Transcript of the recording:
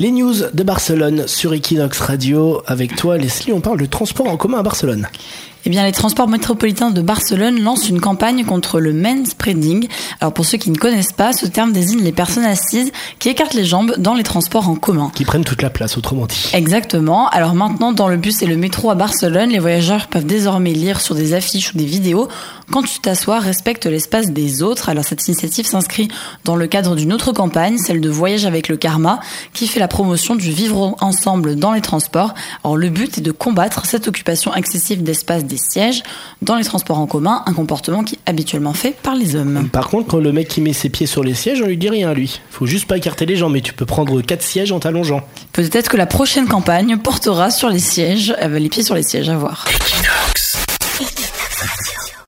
Les news de Barcelone sur Equinox Radio. Avec toi, Leslie, on parle de transport en commun à Barcelone. Eh bien, les transports métropolitains de Barcelone lancent une campagne contre le manspreading. Alors, pour ceux qui ne connaissent pas, ce terme désigne les personnes assises qui écartent les jambes dans les transports en commun. Qui prennent toute la place, autrement dit. Exactement. Alors maintenant, dans le bus et le métro à Barcelone, les voyageurs peuvent désormais lire sur des affiches ou des vidéos quand tu t'assois, respecte l'espace des autres. Alors, cette initiative s'inscrit dans le cadre d'une autre campagne, celle de Voyage avec le Karma, qui fait la promotion du vivre ensemble dans les transports. Alors, le but est de combattre cette occupation excessive d'espace des sièges dans les transports en commun, un comportement qui est habituellement fait par les hommes. Par contre, quand le mec qui met ses pieds sur les sièges, on lui dit rien à lui. Faut juste pas écarter les jambes, mais tu peux prendre quatre sièges en t'allongeant. Peut-être que la prochaine campagne portera sur les sièges, euh, les pieds sur les sièges, à voir.